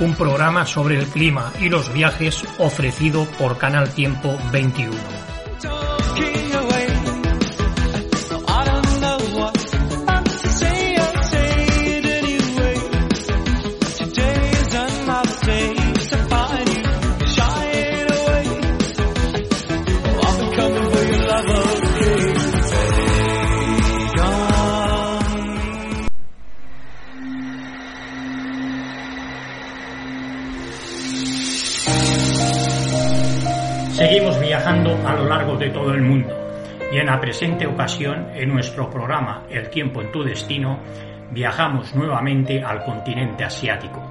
un programa sobre el clima y los viajes ofrecido por Canal Tiempo 21. A lo largo de todo el mundo y en la presente ocasión, en nuestro programa El tiempo en tu destino, viajamos nuevamente al continente asiático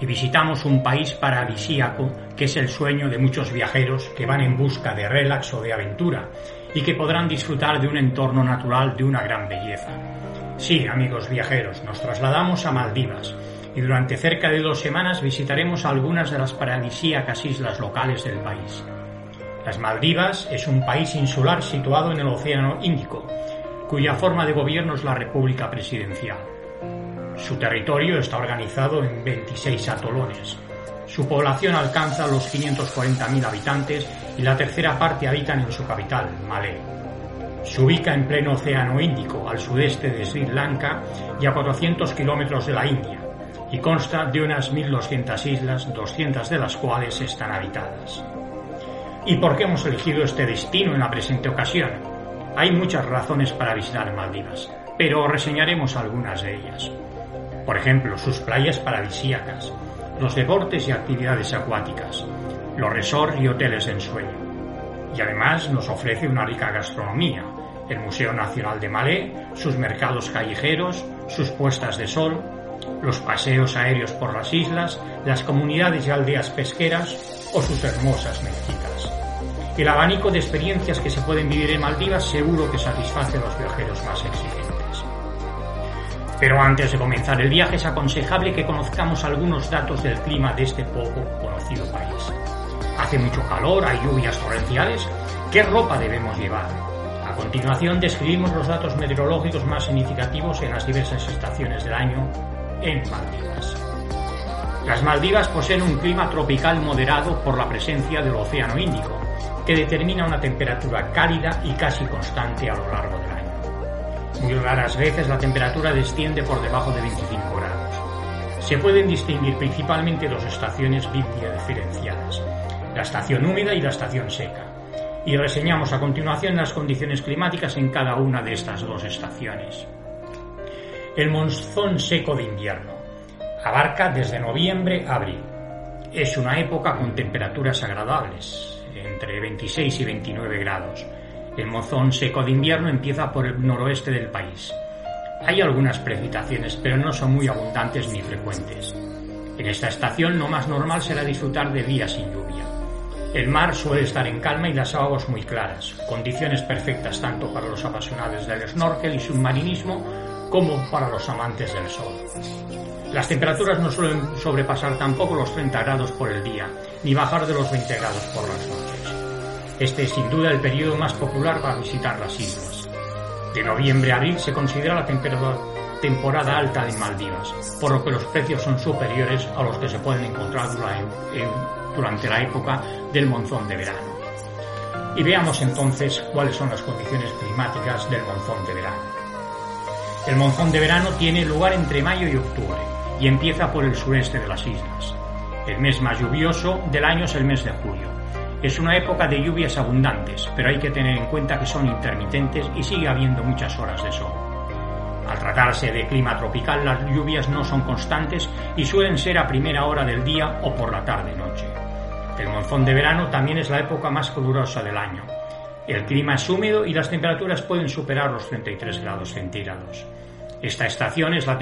y visitamos un país paradisíaco que es el sueño de muchos viajeros que van en busca de relax o de aventura y que podrán disfrutar de un entorno natural de una gran belleza. Sí, amigos viajeros, nos trasladamos a Maldivas y durante cerca de dos semanas visitaremos algunas de las paradisíacas islas locales del país. Las Maldivas es un país insular situado en el Océano Índico, cuya forma de gobierno es la República Presidencial. Su territorio está organizado en 26 atolones. Su población alcanza los 540.000 habitantes y la tercera parte habitan en su capital, Malé. Se ubica en pleno Océano Índico, al sudeste de Sri Lanka y a 400 kilómetros de la India, y consta de unas 1.200 islas, 200 de las cuales están habitadas. ¿Y por qué hemos elegido este destino en la presente ocasión? Hay muchas razones para visitar Maldivas, pero reseñaremos algunas de ellas. Por ejemplo, sus playas paradisíacas, los deportes y actividades acuáticas, los resorts y hoteles de ensueño. Y además nos ofrece una rica gastronomía, el Museo Nacional de Malé, sus mercados callejeros, sus puestas de sol, los paseos aéreos por las islas, las comunidades y aldeas pesqueras o sus hermosas mezquitas. El abanico de experiencias que se pueden vivir en Maldivas seguro que satisface a los viajeros más exigentes. Pero antes de comenzar el viaje es aconsejable que conozcamos algunos datos del clima de este poco conocido país. Hace mucho calor, hay lluvias torrenciales. ¿Qué ropa debemos llevar? A continuación describimos los datos meteorológicos más significativos en las diversas estaciones del año en Maldivas. Las Maldivas poseen un clima tropical moderado por la presencia del Océano Índico, que determina una temperatura cálida y casi constante a lo largo del año. Muy raras veces la temperatura desciende por debajo de 25 grados. Se pueden distinguir principalmente dos estaciones diferenciadas, la estación húmeda y la estación seca, y reseñamos a continuación las condiciones climáticas en cada una de estas dos estaciones. El monzón seco de invierno abarca desde noviembre a abril. Es una época con temperaturas agradables, entre 26 y 29 grados. El monzón seco de invierno empieza por el noroeste del país. Hay algunas precipitaciones, pero no son muy abundantes ni frecuentes. En esta estación lo más normal será disfrutar de días sin lluvia. El mar suele estar en calma y las aguas muy claras, condiciones perfectas tanto para los apasionados del snorkel y submarinismo como para los amantes del sol. Las temperaturas no suelen sobrepasar tampoco los 30 grados por el día, ni bajar de los 20 grados por las noches. Este es sin duda el periodo más popular para visitar las islas. De noviembre a abril se considera la temporada alta en Maldivas, por lo que los precios son superiores a los que se pueden encontrar durante la época del monzón de verano. Y veamos entonces cuáles son las condiciones climáticas del monzón de verano. El monzón de verano tiene lugar entre mayo y octubre y empieza por el sureste de las islas. El mes más lluvioso del año es el mes de julio. Es una época de lluvias abundantes, pero hay que tener en cuenta que son intermitentes y sigue habiendo muchas horas de sol. Al tratarse de clima tropical, las lluvias no son constantes y suelen ser a primera hora del día o por la tarde-noche. El monzón de verano también es la época más calurosa del año. El clima es húmedo y las temperaturas pueden superar los 33 grados centígrados. Esta estación es la,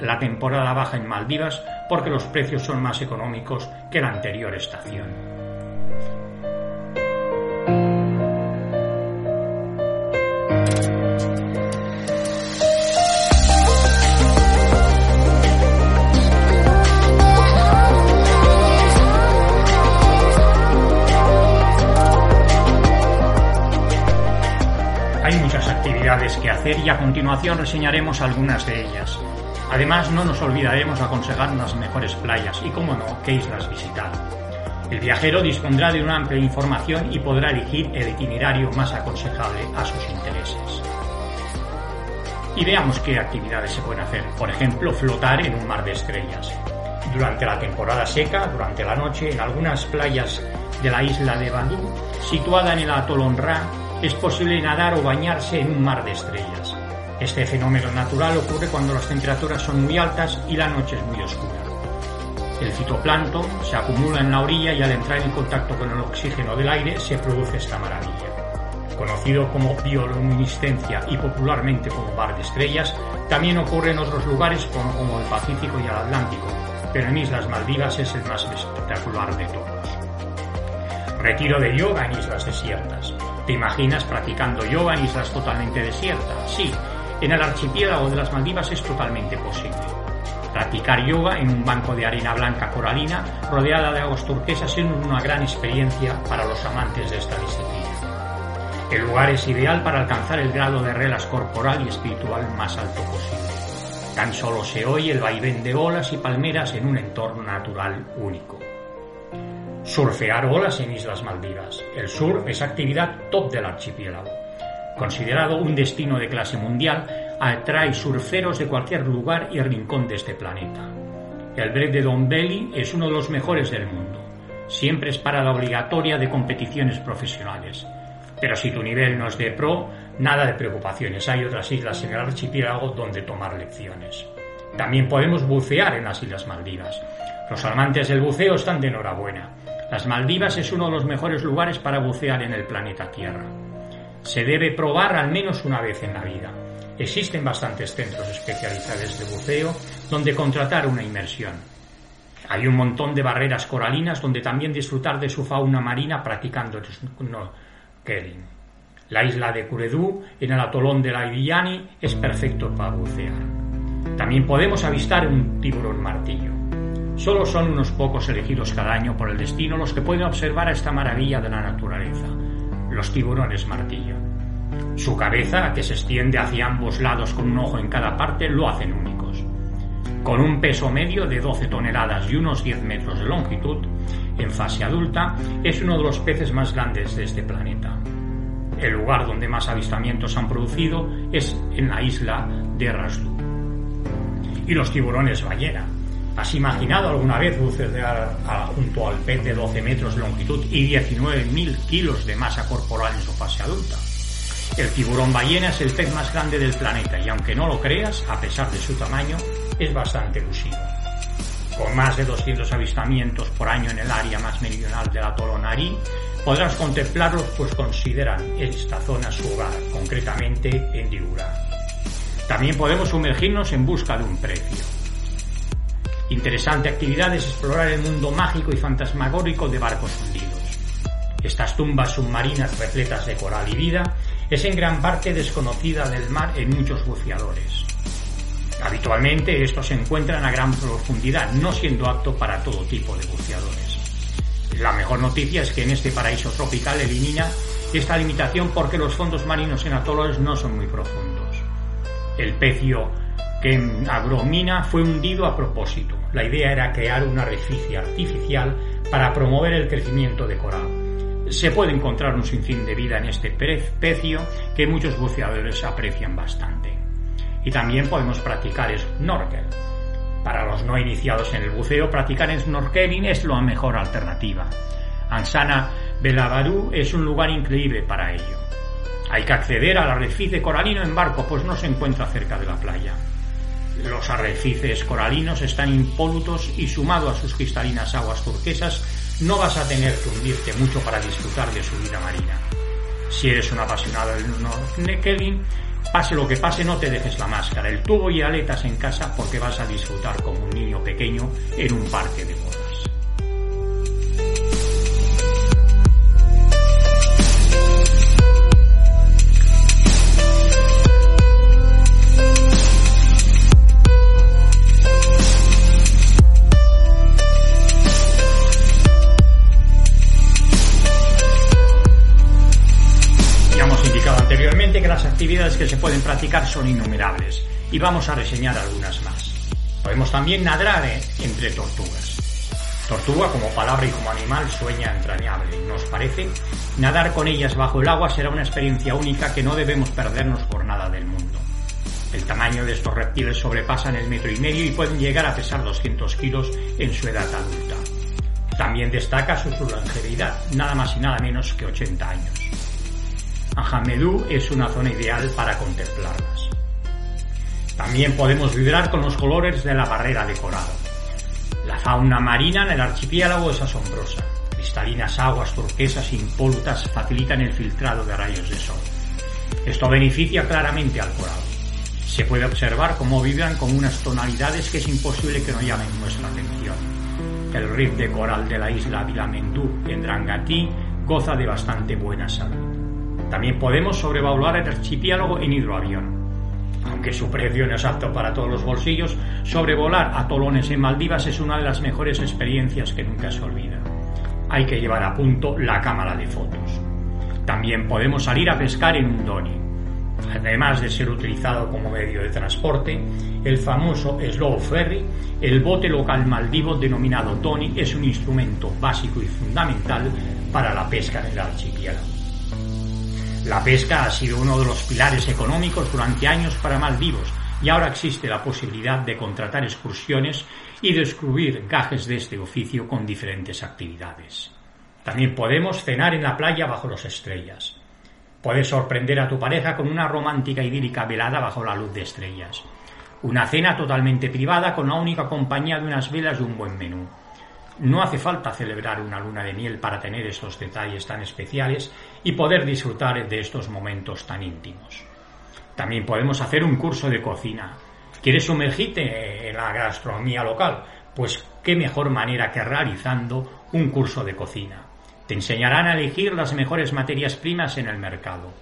la temporada baja en Maldivas porque los precios son más económicos que la anterior estación. Y a continuación reseñaremos algunas de ellas. Además, no nos olvidaremos aconsejar las mejores playas y, como no, qué islas visitar. El viajero dispondrá de una amplia información y podrá elegir el itinerario más aconsejable a sus intereses. Y veamos qué actividades se pueden hacer. Por ejemplo, flotar en un mar de estrellas. Durante la temporada seca, durante la noche, en algunas playas de la isla de Badu, situada en el atolón Ra, es posible nadar o bañarse en un mar de estrellas. Este fenómeno natural ocurre cuando las temperaturas son muy altas y la noche es muy oscura. El fitoplancton se acumula en la orilla y al entrar en contacto con el oxígeno del aire se produce esta maravilla. Conocido como bioluminiscencia y popularmente como bar de estrellas, también ocurre en otros lugares como, el Pacífico y el Atlántico, pero en Islas Maldivas es el más espectacular de todos. Retiro de yoga en islas desiertas. ¿Te imaginas practicando yoga en islas totalmente desiertas? Sí, en el archipiélago de las Maldivas es totalmente posible. Practicar yoga en un banco de arena blanca coralina rodeada de aguas turquesas es una gran experiencia para los amantes de esta disciplina. El lugar es ideal para alcanzar el grado de relas corporal y espiritual más alto posible. Tan solo se oye el vaivén de olas y palmeras en un entorno natural único. Surfear olas en Islas Maldivas. El surf es actividad top del archipiélago. Considerado un destino de clase mundial, atrae surferos de cualquier lugar y rincón de este planeta. El break de Don Belly es uno de los mejores del mundo. Siempre es parada obligatoria de competiciones profesionales. Pero si tu nivel no es de pro, nada de preocupaciones. Hay otras islas en el archipiélago donde tomar lecciones. También podemos bucear en las Islas Maldivas. Los amantes del buceo están de enhorabuena. Las Maldivas es uno de los mejores lugares para bucear en el planeta Tierra. Se debe probar al menos una vez en la vida. Existen bastantes centros especializados de buceo donde contratar una inmersión. Hay un montón de barreras coralinas donde también disfrutar de su fauna marina practicando snorkeling. La isla de Curedú, en el atolón de la Ivillani, es perfecto para bucear. También podemos avistar un tiburón martillo. Solo son unos pocos elegidos cada año por el destino los que pueden observar esta maravilla de la naturaleza, los tiburones martillo. Su cabeza, que se extiende hacia ambos lados con un ojo en cada parte, lo hacen únicos. Con un peso medio de 12 toneladas y unos 10 metros de longitud, en fase adulta, es uno de los peces más grandes de este planeta. El lugar donde más avistamientos han producido es en la isla de Raslu. Y los tiburones ballena, ¿Has imaginado alguna vez bucear junto al pez de 12 metros de longitud y 19.000 kilos de masa corporal en su fase adulta? El tiburón ballena es el pez más grande del planeta y aunque no lo creas, a pesar de su tamaño, es bastante elusivo. Con más de 200 avistamientos por año en el área más meridional del atolón Ari, podrás contemplarlos pues consideran esta zona su hogar, concretamente en Digura. También podemos sumergirnos en busca de un precio. Interesante actividad es explorar el mundo mágico y fantasmagórico de barcos hundidos. Estas tumbas submarinas repletas de coral y vida es en gran parte desconocida del mar en muchos buceadores. Habitualmente estos se encuentran a gran profundidad, no siendo apto para todo tipo de buceadores. La mejor noticia es que en este paraíso tropical elimina esta limitación porque los fondos marinos en atolones no son muy profundos. El pecio que Agromina fue hundido a propósito. La idea era crear una arrecife artificial para promover el crecimiento de coral. Se puede encontrar un sinfín de vida en este pecio que muchos buceadores aprecian bastante. Y también podemos practicar snorkel. Para los no iniciados en el buceo, practicar snorkeling es la mejor alternativa. Ansana Belabarú es un lugar increíble para ello. Hay que acceder al arrecife coralino en barco, pues no se encuentra cerca de la playa. Los arrecifes coralinos están impolutos y sumado a sus cristalinas aguas turquesas, no vas a tener que hundirte mucho para disfrutar de su vida marina. Si eres un apasionado del snorkeling, Pase lo que pase, no te dejes la máscara, el tubo y aletas en casa porque vas a disfrutar como un niño pequeño en un parque de bodas. Que se pueden practicar son innumerables y vamos a reseñar algunas más. Podemos también nadar eh, entre tortugas. Tortuga como palabra y como animal sueña entrañable, ¿nos parece? Nadar con ellas bajo el agua será una experiencia única que no debemos perdernos por nada del mundo. El tamaño de estos reptiles sobrepasan el metro y medio y pueden llegar a pesar 200 kilos en su edad adulta. También destaca su longevidad, nada más y nada menos que 80 años. Ajamedú es una zona ideal para contemplarlas. También podemos vibrar con los colores de la barrera de coral. La fauna marina en el archipiélago es asombrosa. Cristalinas aguas turquesas impolutas facilitan el filtrado de rayos de sol. Esto beneficia claramente al coral. Se puede observar cómo vibran con unas tonalidades que es imposible que no llamen nuestra atención. El riff de coral de la isla Vilamendú en Drangatí goza de bastante buena salud. También podemos sobrevaluar el archipiélago en hidroavión. Aunque su precio no es apto para todos los bolsillos, sobrevolar atolones en Maldivas es una de las mejores experiencias que nunca se olvida. Hay que llevar a punto la cámara de fotos. También podemos salir a pescar en un doni. Además de ser utilizado como medio de transporte, el famoso slow ferry, el bote local maldivo denominado Tony, es un instrumento básico y fundamental para la pesca en el archipiélago. La pesca ha sido uno de los pilares económicos durante años para Maldivos y ahora existe la posibilidad de contratar excursiones y descubrir gajes de este oficio con diferentes actividades. También podemos cenar en la playa bajo las estrellas. Puedes sorprender a tu pareja con una romántica idílica velada bajo la luz de estrellas. Una cena totalmente privada con la única compañía de unas velas y un buen menú. No hace falta celebrar una luna de miel para tener estos detalles tan especiales y poder disfrutar de estos momentos tan íntimos. También podemos hacer un curso de cocina. ¿Quieres sumergirte en la gastronomía local? Pues qué mejor manera que realizando un curso de cocina. Te enseñarán a elegir las mejores materias primas en el mercado.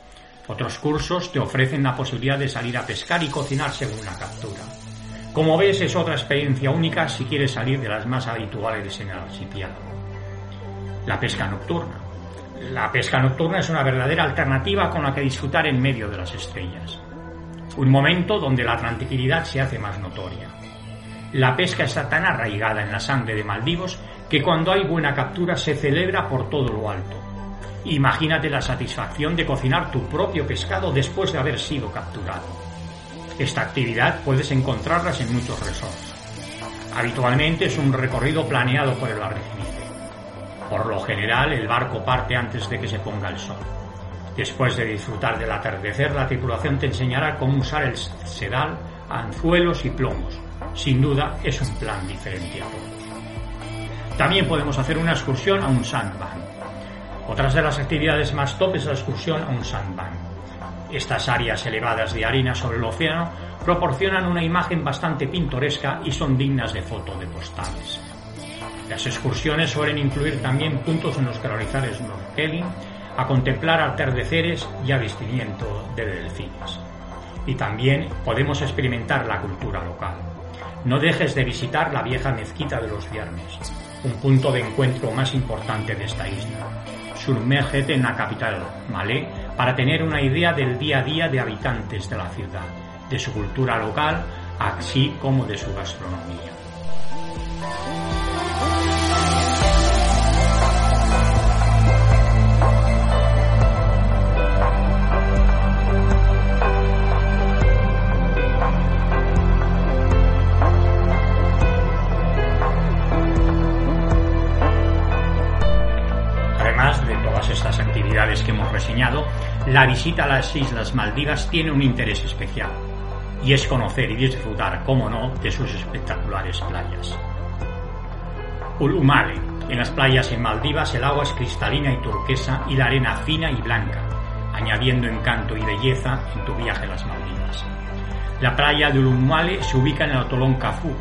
Otros cursos te ofrecen la posibilidad de salir a pescar y cocinar según la captura. Como ves, es otra experiencia única si quieres salir de las más habituales en el archipiélago. La pesca nocturna. La pesca nocturna es una verdadera alternativa con la que disfrutar en medio de las estrellas. Un momento donde la tranquilidad se hace más notoria. La pesca está tan arraigada en la sangre de Maldivos que cuando hay buena captura se celebra por todo lo alto. Imagínate la satisfacción de cocinar tu propio pescado después de haber sido capturado. Esta actividad puedes encontrarlas en muchos resorts. Habitualmente es un recorrido planeado por el arrecife. Por lo general, el barco parte antes de que se ponga el sol. Después de disfrutar del atardecer, la tripulación te enseñará cómo usar el sedal, anzuelos y plomos. Sin duda, es un plan diferenciado. También podemos hacer una excursión a un sandbank. Otras de las actividades más top es la excursión a un sandbank. Estas áreas elevadas de arena sobre el océano proporcionan una imagen bastante pintoresca y son dignas de foto de postales. Las excursiones suelen incluir también puntos en los que realizar snorkeling, a contemplar atardeceres y avistamiento de delfines. Y también podemos experimentar la cultura local. No dejes de visitar la vieja mezquita de los viernes, un punto de encuentro más importante de esta isla. Surmérgete en la capital, Malé, para tener una idea del día a día de habitantes de la ciudad, de su cultura local, así como de su gastronomía. Reseñado, la visita a las Islas Maldivas tiene un interés especial, y es conocer y disfrutar, como no, de sus espectaculares playas. Ulumale. En las playas en Maldivas el agua es cristalina y turquesa y la arena fina y blanca. añadiendo encanto y belleza en tu viaje a las Maldivas. La playa de Ulumale se ubica en el atolón Cafú,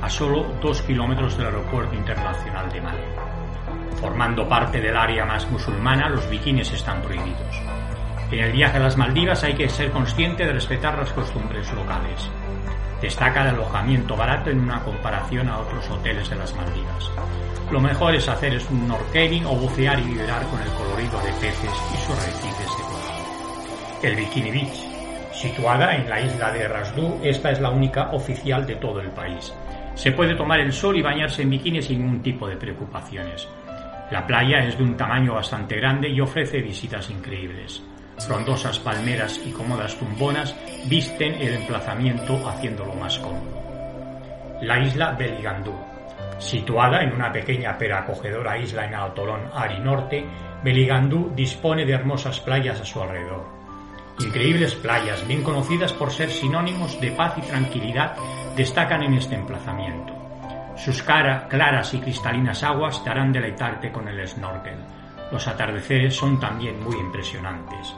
a solo dos kilómetros del aeropuerto internacional de Malé. Formando parte del área más musulmana, los bikinis están prohibidos. En el viaje a las Maldivas hay que ser consciente de respetar las costumbres locales. Destaca el alojamiento barato en una comparación a otros hoteles de las Maldivas. Lo mejor es hacer es un snorkeling o bucear y vibrar con el colorido de peces y sus arrecifes de. El Bikini Beach, situada en la isla de Rasdú, esta es la única oficial de todo el país. Se puede tomar el sol y bañarse en bikini sin ningún tipo de preocupaciones. La playa es de un tamaño bastante grande y ofrece visitas increíbles. Frondosas palmeras y cómodas tumbonas visten el emplazamiento haciéndolo más cómodo. La isla Beligandú. Situada en una pequeña pero acogedora isla en el Ari Norte, Beligandú dispone de hermosas playas a su alrededor. Increíbles playas, bien conocidas por ser sinónimos de paz y tranquilidad, destacan en este emplazamiento. Sus cara, claras y cristalinas aguas te harán deleitarte con el snorkel. Los atardeceres son también muy impresionantes.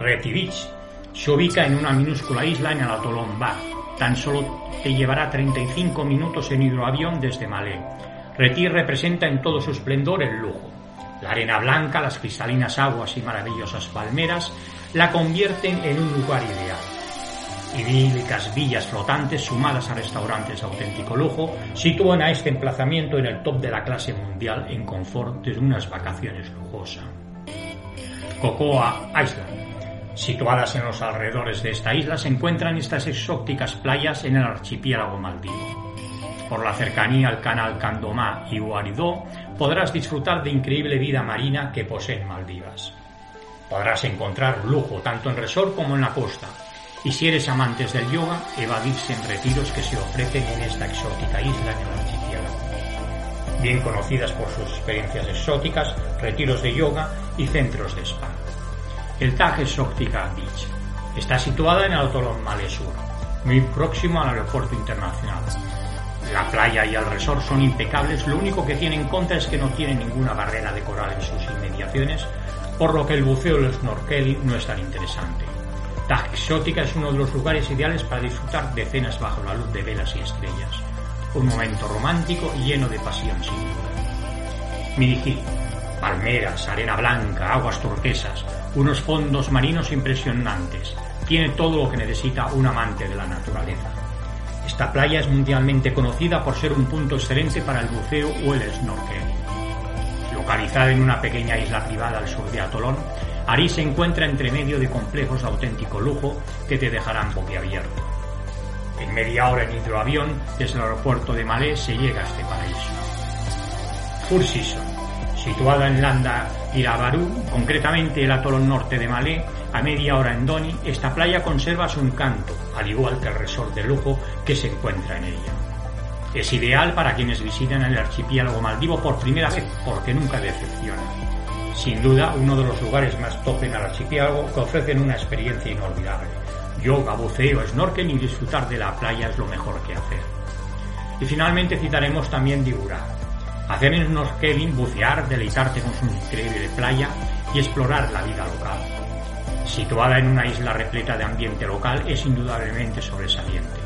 Reti Beach se ubica en una minúscula isla en el atolón Ba. Tan solo te llevará 35 minutos en hidroavión desde Malé. Reti representa en todo su esplendor el lujo. La arena blanca, las cristalinas aguas y maravillosas palmeras la convierten en un lugar ideal. Idílicas villas flotantes sumadas a restaurantes de auténtico lujo sitúan a este emplazamiento en el top de la clase mundial en confort de unas vacaciones lujosas. Cocoa Island Situadas en los alrededores de esta isla se encuentran estas exóticas playas en el archipiélago maldivo. Por la cercanía al canal Candomá y Uaridó podrás disfrutar de increíble vida marina que poseen Maldivas. Podrás encontrar lujo tanto en resort como en la costa. Y si eres amantes del yoga, evadirse en retiros que se ofrecen en esta exótica isla en el archipiélago. Bien conocidas por sus experiencias exóticas, retiros de yoga y centros de spa el Taj Exotica Beach. Está situada en el atolón Malesur, muy próximo al aeropuerto internacional. La playa y el resort son impecables, lo único que tiene en contra es que no tiene ninguna barrera de coral en sus inmediaciones, por lo que el buceo y el snorkeling no es tan interesante. Taj Exótica es uno de los lugares ideales para disfrutar de cenas bajo la luz de velas y estrellas. Un momento romántico lleno de pasión sin duda. Mirigil, palmeras, arena blanca, aguas turquesas, unos fondos marinos impresionantes. Tiene todo lo que necesita un amante de la naturaleza. Esta playa es mundialmente conocida por ser un punto excelente para el buceo o el snorkel. Localizada en una pequeña isla privada al sur de Atolón, Ari se encuentra entre medio de complejos de auténtico lujo que te dejarán boquiabierto. En media hora en hidroavión, desde el aeropuerto de Malé se llega a este paraíso. Four situada en Landa Irabarú, concretamente el atolón norte de Malé, a media hora en Doni, esta playa conserva su encanto, al igual que el resort de lujo que se encuentra en ella. Es ideal para quienes visitan el archipiélago maldivo por primera vez, porque nunca decepciona. Sin duda, uno de los lugares más top en el archipiélago que ofrecen una experiencia inolvidable. Yoga, buceo, snorkel y disfrutar de la playa es lo mejor que hacer. Y finalmente citaremos también Digura, hacer snorkeling, bucear, deleitarte con su increíble playa y explorar la vida local. Situada en una isla repleta de ambiente local, es indudablemente sobresaliente.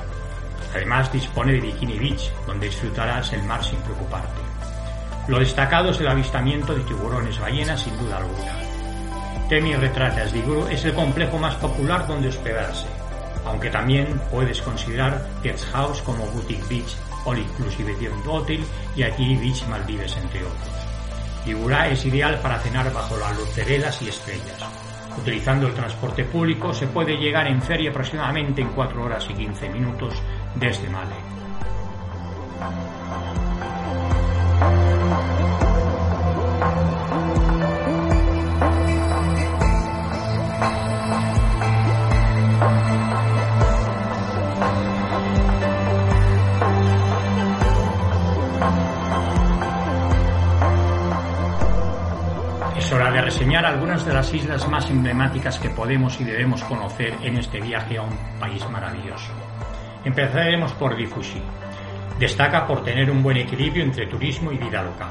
Además, dispone de Bikini Beach, donde disfrutarás el mar sin preocuparte. Lo destacado es el avistamiento de tiburones ballenas, sin duda alguna. Temi Retratas de es el complejo más popular donde hospedarse, aunque también puedes considerar Guest House como Boutique Beach All Inclusive Hotel y aquí Beach Maldives, entre otros. Ligura es ideal para cenar bajo la luz de velas y estrellas. Utilizando el transporte público se puede llegar en feria aproximadamente en 4 horas y 15 minutos desde Male. Reseñar algunas de las islas más emblemáticas que podemos y debemos conocer en este viaje a un país maravilloso. Empezaremos por Difushi. Destaca por tener un buen equilibrio entre turismo y vida local.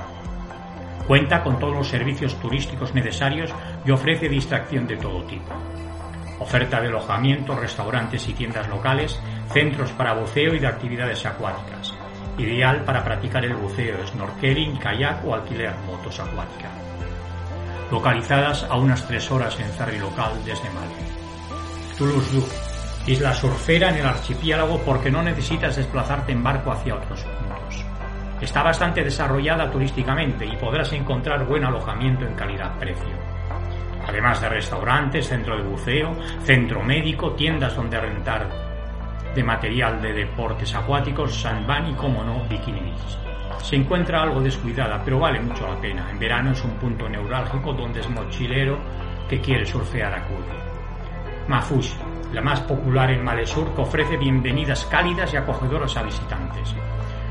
Cuenta con todos los servicios turísticos necesarios y ofrece distracción de todo tipo. Oferta de alojamiento, restaurantes y tiendas locales, centros para buceo y de actividades acuáticas. Ideal para practicar el buceo, snorkeling, kayak o alquiler motos acuáticas. Localizadas a unas tres horas en ferry local desde Mali. Toulouse-Duc, isla surfera en el archipiélago porque no necesitas desplazarte en barco hacia otros puntos. Está bastante desarrollada turísticamente y podrás encontrar buen alojamiento en calidad-precio. Además de restaurantes, centro de buceo, centro médico, tiendas donde rentar de material de deportes acuáticos, sandban y, como no, bikini beach. Se encuentra algo descuidada, pero vale mucho la pena. En verano es un punto neurálgico donde es mochilero que quiere surfear acude. Mafush, la más popular en Malesur, que ofrece bienvenidas cálidas y acogedoras a visitantes.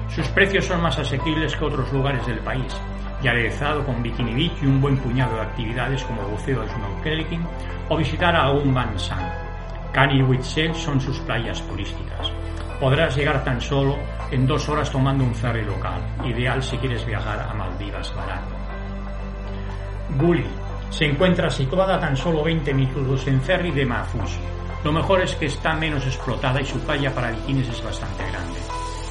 Sus precios son más asequibles que otros lugares del país, y aderezado con Bikini Beach y un buen puñado de actividades como buceo, snorkeling o visitar a un San. Cani y Whitshell son sus playas turísticas. Podrás llegar tan solo en dos horas tomando un ferry local, ideal si quieres viajar a Maldivas barato. Gully se encuentra situada a tan solo 20 minutos en ferry de Mahfouz. Lo mejor es que está menos explotada y su playa para bikinis es bastante grande.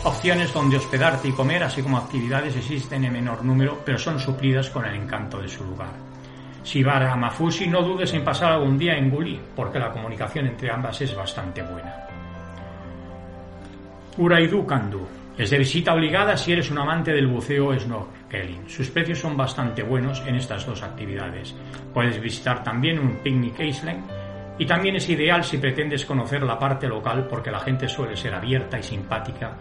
Opciones donde hospedarte y comer, así como actividades, existen en menor número, pero son suplidas con el encanto de su lugar. Si vas a Mafusi, no dudes en pasar algún día en Guli, porque la comunicación entre ambas es bastante buena. Uraidu Kandu. Es de visita obligada si eres un amante del buceo snorkeling. Sus precios son bastante buenos en estas dos actividades. Puedes visitar también un picnic island y también es ideal si pretendes conocer la parte local porque la gente suele ser abierta y simpática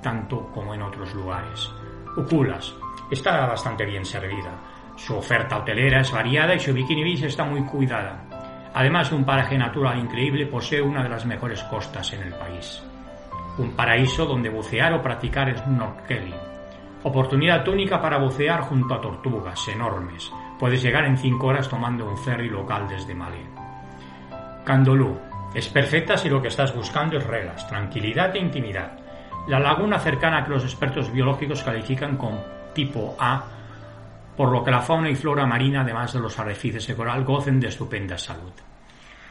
tanto como en otros lugares. Uculas está bastante bien servida. Su oferta hotelera es variada y su bikini beach está muy cuidada. Además de un paraje natural increíble, posee una de las mejores costas en el país. Un paraíso donde bucear o practicar snorkeling. Oportunidad única para bucear junto a tortugas enormes. Puedes llegar en 5 horas tomando un ferry local desde Malé. Candolú. Es perfecta si lo que estás buscando es reglas, tranquilidad e intimidad. La laguna cercana que los expertos biológicos califican con tipo A, por lo que la fauna y flora marina, además de los arrecifes de coral, gocen de estupenda salud.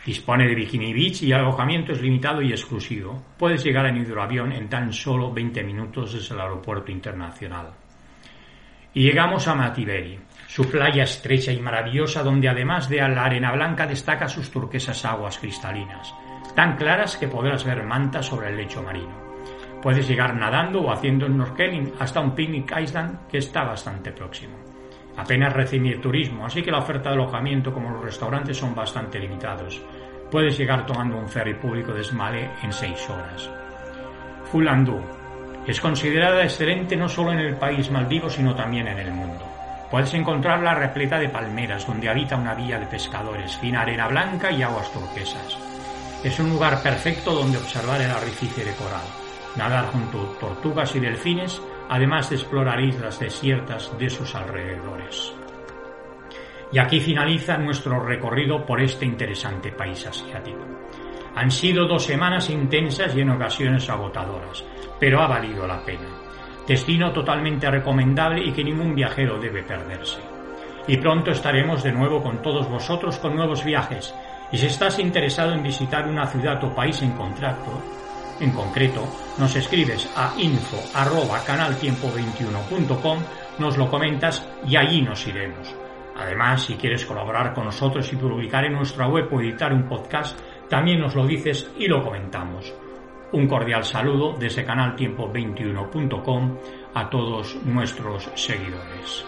Dispone de bikini beach y alojamiento es limitado y exclusivo. Puedes llegar en hidroavión en tan solo 20 minutos desde el aeropuerto internacional. Y llegamos a Matiberi, su playa estrecha y maravillosa donde además de la arena blanca destaca sus turquesas aguas cristalinas, tan claras que podrás ver mantas sobre el lecho marino. Puedes llegar nadando o haciendo snorkeling hasta un picnic island que está bastante próximo. Apenas recibir turismo, así que la oferta de alojamiento como los restaurantes son bastante limitados. Puedes llegar tomando un ferry público de Smale en 6 horas. Fulandú es considerada excelente no solo en el país maldivo, sino también en el mundo. Puedes encontrarla repleta de palmeras, donde habita una villa de pescadores, fina arena blanca y aguas turquesas. Es un lugar perfecto donde observar el arrecife de coral nadar junto a tortugas y delfines, además de explorar islas desiertas de sus alrededores. Y aquí finaliza nuestro recorrido por este interesante país asiático. Han sido dos semanas intensas y en ocasiones agotadoras, pero ha valido la pena. Destino totalmente recomendable y que ningún viajero debe perderse. Y pronto estaremos de nuevo con todos vosotros con nuevos viajes. Y si estás interesado en visitar una ciudad o país en contrato, en concreto, nos escribes a info canaltiempo21.com, nos lo comentas y allí nos iremos. Además, si quieres colaborar con nosotros y publicar en nuestra web o editar un podcast, también nos lo dices y lo comentamos. Un cordial saludo desde canaltiempo21.com a todos nuestros seguidores.